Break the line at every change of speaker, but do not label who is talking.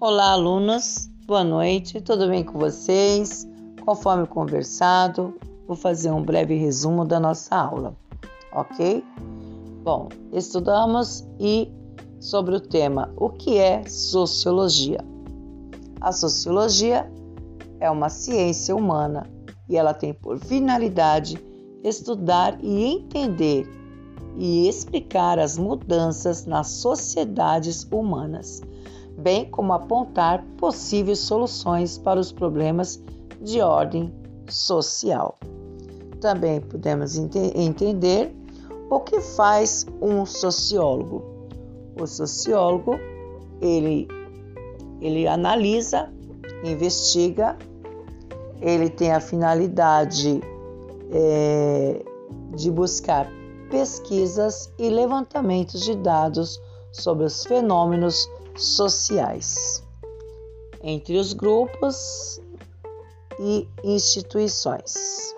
Olá, alunos, boa noite, tudo bem com vocês? Conforme conversado, vou fazer um breve resumo da nossa aula, ok? Bom, estudamos e sobre o tema o que é sociologia. A sociologia é uma ciência humana e ela tem por finalidade estudar e entender e explicar as mudanças nas sociedades humanas bem como apontar possíveis soluções para os problemas de ordem social. Também podemos ent entender o que faz um sociólogo. O sociólogo ele, ele analisa, investiga, ele tem a finalidade é, de buscar pesquisas e levantamentos de dados sobre os fenômenos sociais entre os grupos e instituições.